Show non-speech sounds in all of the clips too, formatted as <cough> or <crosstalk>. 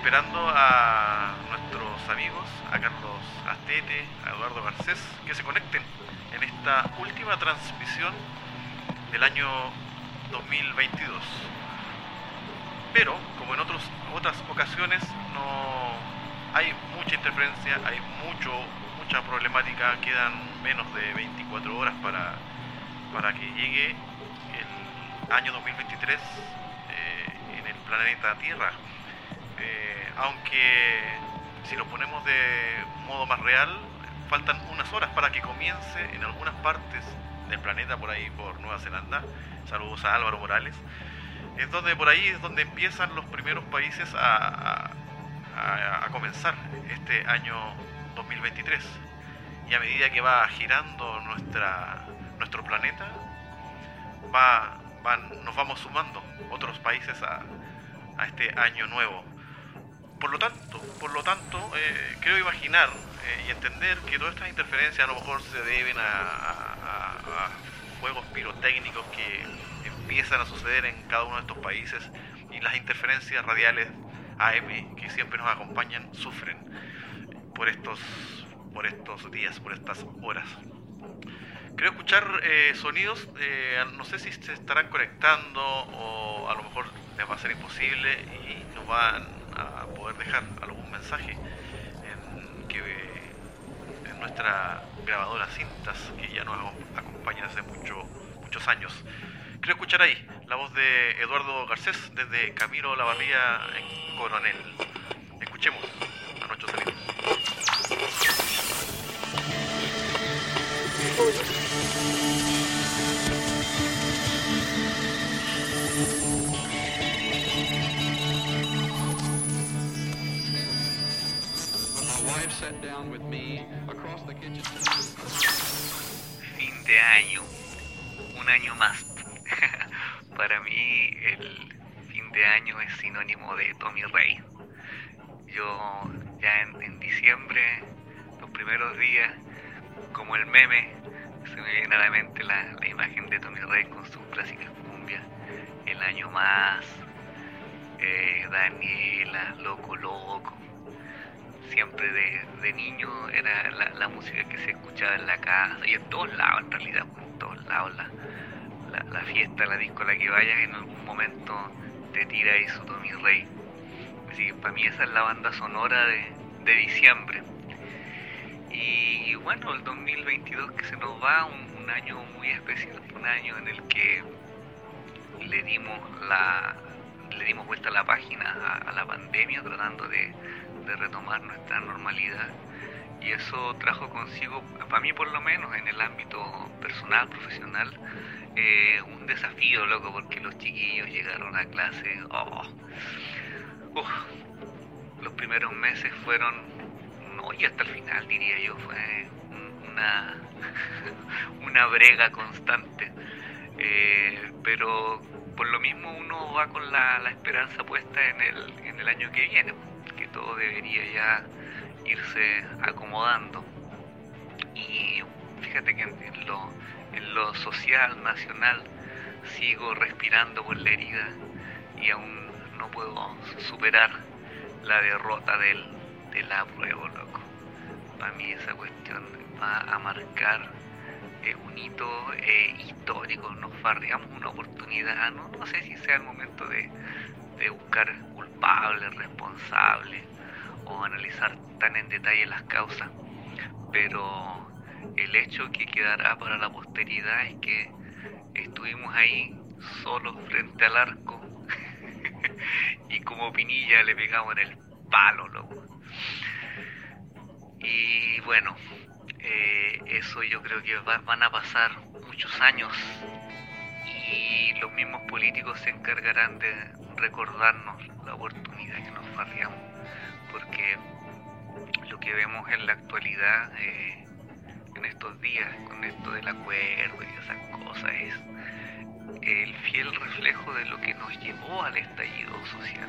esperando a nuestros amigos, a Carlos Astete, a Eduardo Garcés, que se conecten en esta última transmisión del año 2022. Pero, como en otros, otras ocasiones, no hay mucha interferencia, hay mucho, mucha problemática, quedan menos de 24 horas para, para que llegue el año 2023 eh, en el planeta Tierra. Eh, aunque si lo ponemos de modo más real, faltan unas horas para que comience en algunas partes del planeta, por ahí por Nueva Zelanda. Saludos a Álvaro Morales es donde por ahí es donde empiezan los primeros países a, comenzar este año 2023. Y a medida que va girando nuestra, nuestro planeta, nos vamos sumando otros países a, este año nuevo. Por lo tanto, por lo tanto eh, creo imaginar eh, y entender que todas estas interferencias a lo mejor se deben a, juegos pirotécnicos que empiezan a suceder en cada uno de estos países y las interferencias radiales AM que siempre nos acompañan sufren por estos, por estos días, por estas horas. Creo escuchar eh, sonidos, no sé si se estarán conectando o a lo mejor les va a ser imposible y nos van a poder dejar algún mensaje en, que, en nuestra grabadora cintas que ya nos acompaña hace mucho, muchos años. Quiero escuchar ahí la voz de Eduardo Garcés desde Camilo Lavarría en Coronel. Escuchemos a nuestros amigos. Fin de año, un año más <laughs> para mí el fin de año es sinónimo de Tommy Rey. Yo ya en, diciembre, los primeros días, como el meme, se me viene a la mente la, imagen de Tommy Rey con sus clásicas cumbias, El año más, eh, Daniela, Loco Loco. Siempre de, niño era la, música que se escuchaba en la casa y en todos lados en realidad, en todos lados la, fiesta, la disco a la que vayas, en algún momento te tira su Tommy Rey. Así que para mí esa es la banda sonora de, diciembre. Y, bueno, el 2022 que se nos va, un, año muy especial, un año en el que le dimos la le dimos vuelta a la página a, la pandemia tratando de, de retomar nuestra normalidad y eso trajo consigo, para mí por lo menos en el ámbito personal, profesional, eh, un desafío, loco, porque los chiquillos llegaron a clase. Oh, los primeros meses fueron, no, y hasta el final diría yo, fue una, <laughs> una brega constante. Eh, pero por lo mismo uno va con la, la esperanza puesta en el, en el año que viene, todo debería ya irse acomodando. Y fíjate que en lo, en lo social, nacional, sigo respirando por la herida y aún no puedo superar la derrota del, del apruebo, loco. Para mí esa cuestión va a marcar eh, un hito eh, histórico, nos farreamos una oportunidad, no, no sé si sea el momento de, de buscar culpables, responsables o analizar tan en detalle las causas, pero el hecho que quedará para la posteridad es que estuvimos ahí solos frente al arco <laughs> y como pinilla le pegamos en el palo, loco. Y bueno, eh, eso yo creo que van a pasar muchos años y los mismos políticos se encargarán de recordarnos la oportunidad que nos farriamos, porque lo que vemos en la actualidad eh, en estos días con esto del acuerdo y esas cosas es el fiel reflejo de lo que nos llevó al estallido social.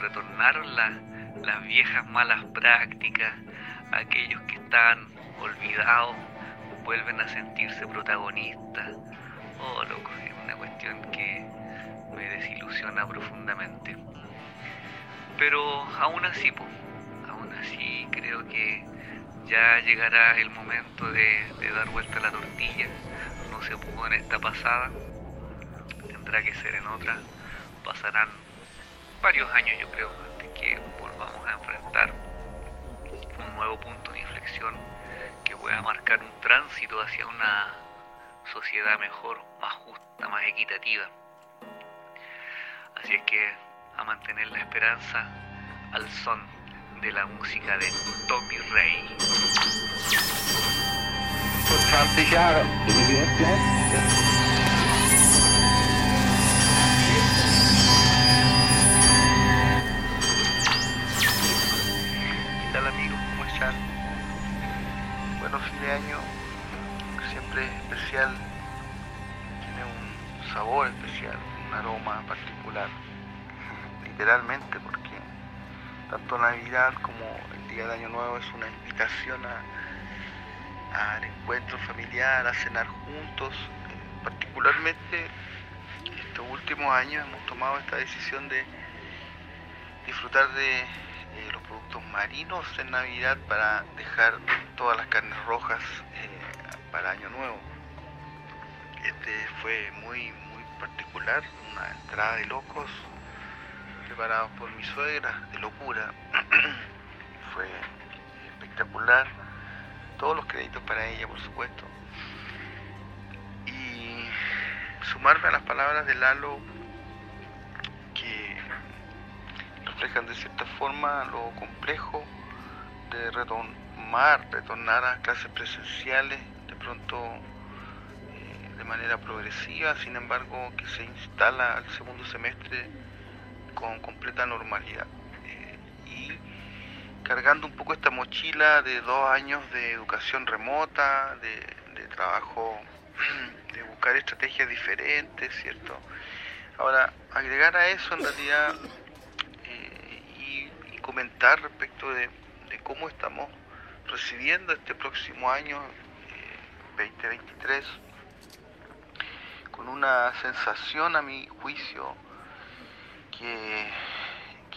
Retornaron las viejas malas prácticas, aquellos que están olvidados vuelven a sentirse protagonistas. Oh, loco, es una cuestión que me desilusiona profundamente. Pero aún así, aún así creo que ya llegará el momento de, de dar vuelta a la tortilla. No se pudo en esta pasada, tendrá que ser en otra. Pasarán varios años, yo creo, antes que volvamos a enfrentar un nuevo punto de inflexión que pueda marcar un tránsito hacia una sociedad mejor, más justa, más equitativa. Así es que a mantener la esperanza al son de la música de Tommy Rey. Vor 20 Jahren. Tiene un sabor especial, un aroma particular, <laughs> literalmente porque tanto Navidad como el día de Año Nuevo es una invitación a, al encuentro familiar, a cenar juntos, Eh, particularmente estos últimos años hemos tomado esta decisión de disfrutar de los productos marinos en Navidad para dejar todas las carnes rojas eh, para Año Nuevo. Este fue muy, muy particular, una entrada de locos preparados por mi suegra, de locura. <clears throat> fue espectacular. Todos los créditos para ella, por supuesto. Y sumarme a las palabras de Lalo que reflejan de cierta forma lo complejo de retomar, retornar a clases presenciales de pronto de manera progresiva, sin embargo que se instala al segundo semestre con completa normalidad. Eh, y cargando un poco esta mochila de dos años de educación remota, de, trabajo, <clears throat> de buscar estrategias diferentes, ¿cierto? Ahora, agregar a eso en realidad eh, y, comentar respecto de, cómo estamos recibiendo este próximo año eh, 2023 con una sensación a mi juicio que,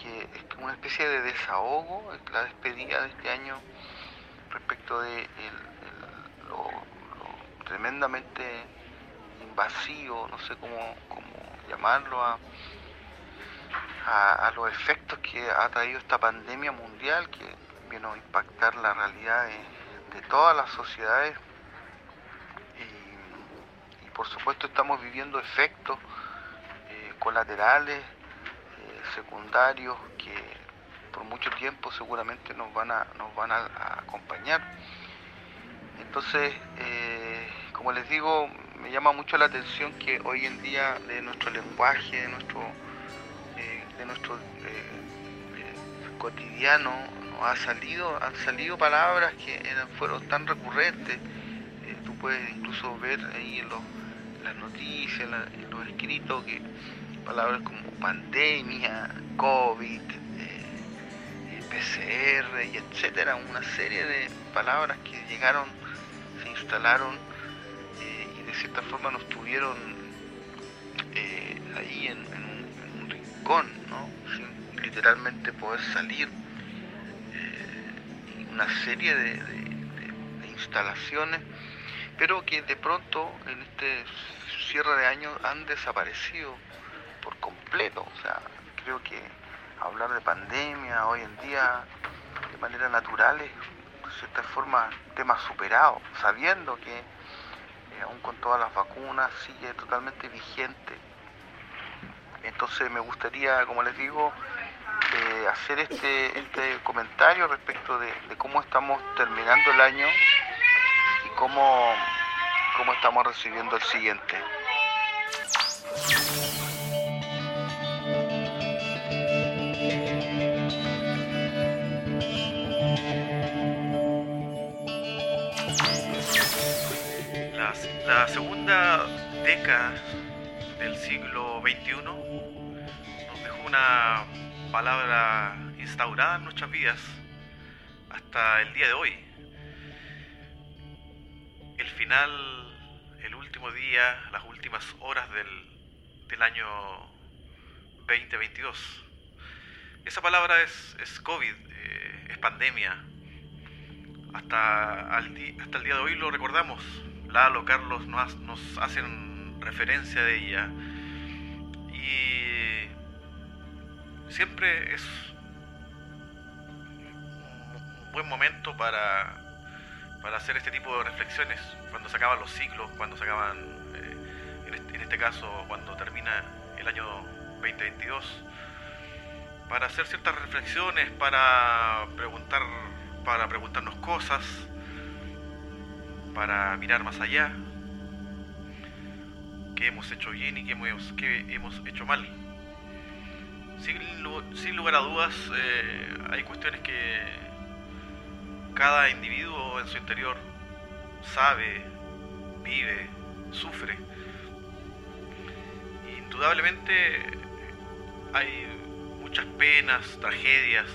que es una especie de desahogo, es la despedida de este año respecto de el- lo, tremendamente invasivo, no sé cómo, cómo llamarlo, a, a, los efectos que ha traído esta pandemia mundial que vino a impactar la realidad de, todas las sociedades por supuesto estamos viviendo efectos eh, colaterales, eh, secundarios que por mucho tiempo seguramente nos van a, nos van a, acompañar. Entonces, eh, como les digo, me llama mucho la atención que hoy en día de nuestro lenguaje, de nuestro, de nuestro cotidiano, nos ha salido, han salido palabras que fueron tan recurrentes. Tú puedes incluso ver ahí en, los, las noticias, la- los escritos, que palabras como pandemia, COVID, eh, eh, PCR y etcétera, una serie de palabras que llegaron, se instalaron eh, y de cierta forma nos tuvieron ahí en, un, rincón, ¿no? sin literalmente poder salir. una serie de instalaciones, pero que de pronto en este cierre de año han desaparecido por completo. O sea, creo que hablar de pandemia hoy en día de manera natural es de cierta forma tema superado, sabiendo que eh, aún con todas las vacunas sigue totalmente vigente. Entonces me gustaría, como les digo, eh, hacer este, este comentario respecto de, cómo estamos terminando el año cómo, cómo estamos recibiendo el siguiente. La, la segunda década del siglo XXI nos dejó una palabra instaurada en nuestras vidas hasta el día de hoy. El final, el último día, las últimas horas del, del año 2022. Esa palabra es, es COVID, eh, es pandemia. Hasta, hasta el día de hoy lo recordamos. Lalo, Carlos nos, nos hacen referencia de ella. Y siempre es un buen momento para, para hacer este tipo de reflexiones. Cuando se acaban los ciclos, cuando se acaban, eh, en, este, caso, cuando termina el año 2022 para hacer ciertas reflexiones, para preguntar, para preguntarnos cosas, para mirar más allá, qué hemos hecho bien y qué hemos, qué hemos hecho mal. Sin, lugar a dudas, eh, hay cuestiones que cada individuo en su interior sabe, vive, sufre. Indudablemente hay muchas penas, tragedias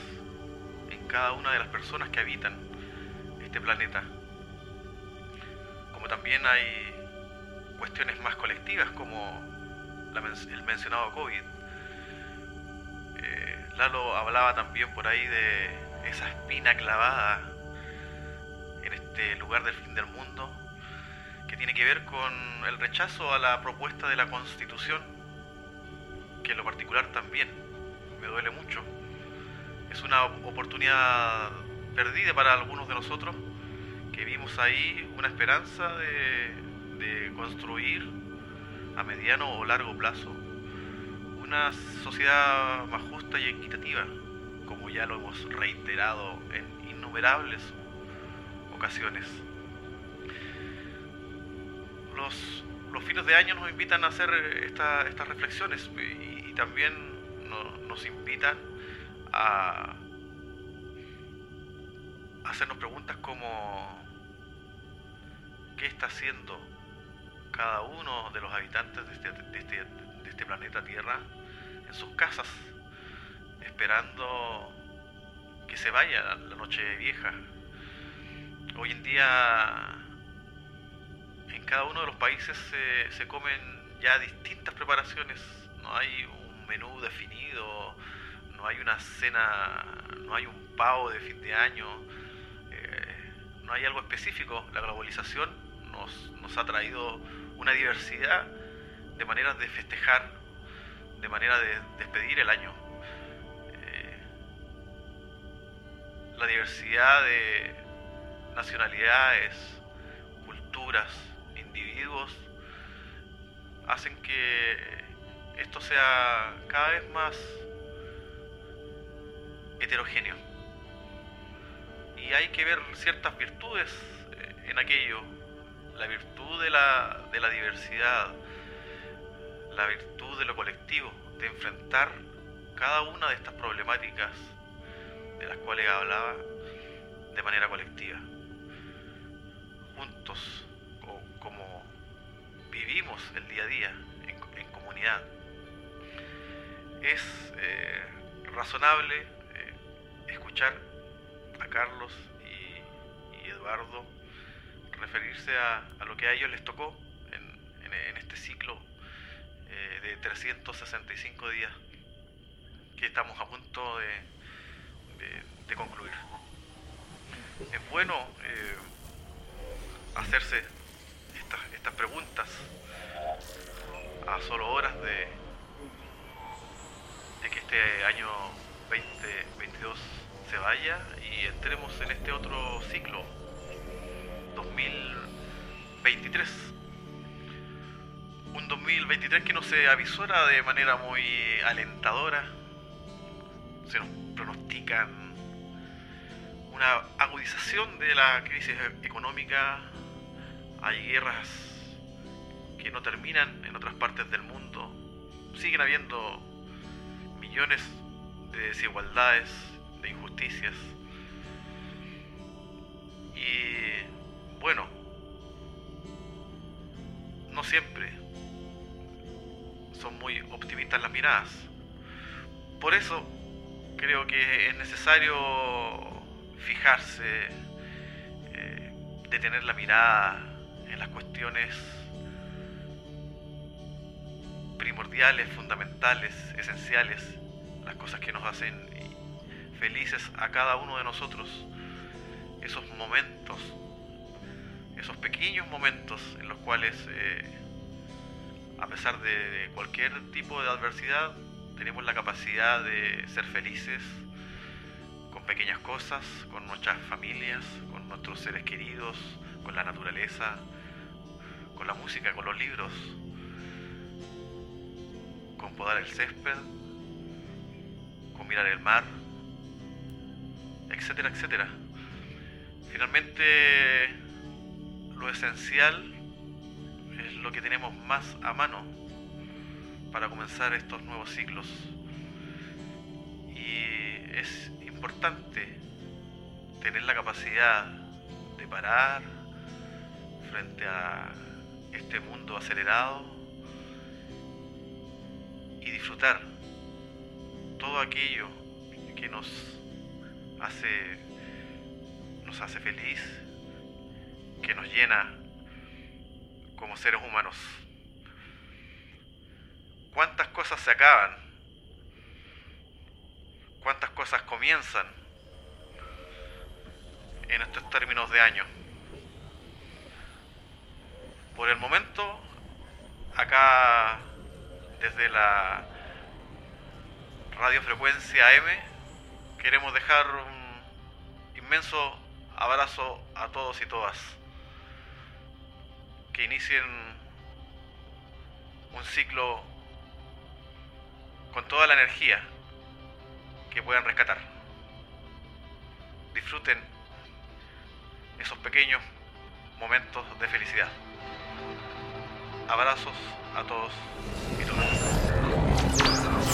en cada una de las personas que habitan este planeta. Como también hay cuestiones más colectivas como el mencionado COVID. Eh, Lalo hablaba también por ahí de esa espina clavada este lugar del fin del mundo que tiene que ver con el rechazo a la propuesta de la Constitución, que en lo particular también me duele mucho. Es una oportunidad perdida para algunos de nosotros que vimos ahí una esperanza de, construir a mediano o largo plazo una sociedad más justa y equitativa, como ya lo hemos reiterado en innumerables Los, fines de año nos invitan a hacer estas reflexiones y también nos invitan a hacernos preguntas como ¿qué está haciendo cada uno de los habitantes de este, este, de este planeta Tierra en sus casas, esperando que se vaya la noche vieja? Hoy en día en cada uno de los países se, comen ya distintas preparaciones, no hay menú definido, no hay una cena, no hay un pavo de fin de año, eh, no hay algo específico. La globalización nos, nos ha traído una diversidad de maneras de festejar, de manera de despedir el año. Eh, la diversidad de nacionalidades, culturas, individuos, hacen que esto sea cada vez más heterogéneo. Y hay que ver ciertas virtudes eh, en aquello, la virtud de la, de la diversidad, la virtud de lo colectivo, de enfrentar cada una de estas problemáticas de las cuales hablaba de manera colectiva. Juntos, como vivimos el día a día en comunidad es eh, razonable eh, escuchar a Carlos y, Eduardo referirse a, lo que a ellos les tocó en, este ciclo eh, de 365 días que estamos a punto de, concluir. Es bueno hacerse estas, estas preguntas a solo horas de, que este año 2022 se vaya y entremos en este otro ciclo 2023 un 2023 que no se avisora de manera muy alentadora. Se nos pronostican una agudización de la crisis económica hay guerras que no terminan en otras partes del mundo siguen habiendo millones de desigualdades, de injusticias. Y bueno, no siempre son muy optimistas las miradas. Por eso creo que es necesario fijarse, eh, detener la mirada en las cuestiones primordiales, fundamentales, esenciales, las cosas que nos hacen felices a cada uno de nosotros, esos momentos, esos pequeños momentos en los cuales, eh, a pesar de cualquier tipo de adversidad, tenemos la capacidad de ser felices con pequeñas cosas, con nuestras familias, con nuestros seres queridos, con la naturaleza, con la música, con los libros, con podar el césped, con mirar el mar, etcétera, etcétera. Finalmente, lo esencial es lo que tenemos más a mano para comenzar estos nuevos ciclos. Y es importante tener la capacidad de parar frente a este mundo acelerado y disfrutar todo aquello que nos hace nos hace feliz, que nos llena como seres humanos. ¿Cuántas cosas se acaban? ¿Cuántas cosas comienzan en estos términos de año? Por el momento, acá desde la radiofrecuencia AM, queremos dejar un inmenso abrazo a todos y todas. Que inicien un ciclo con toda la energía que puedan rescatar. Disfruten esos pequeños momentos de felicidad. Abrazos a todos y.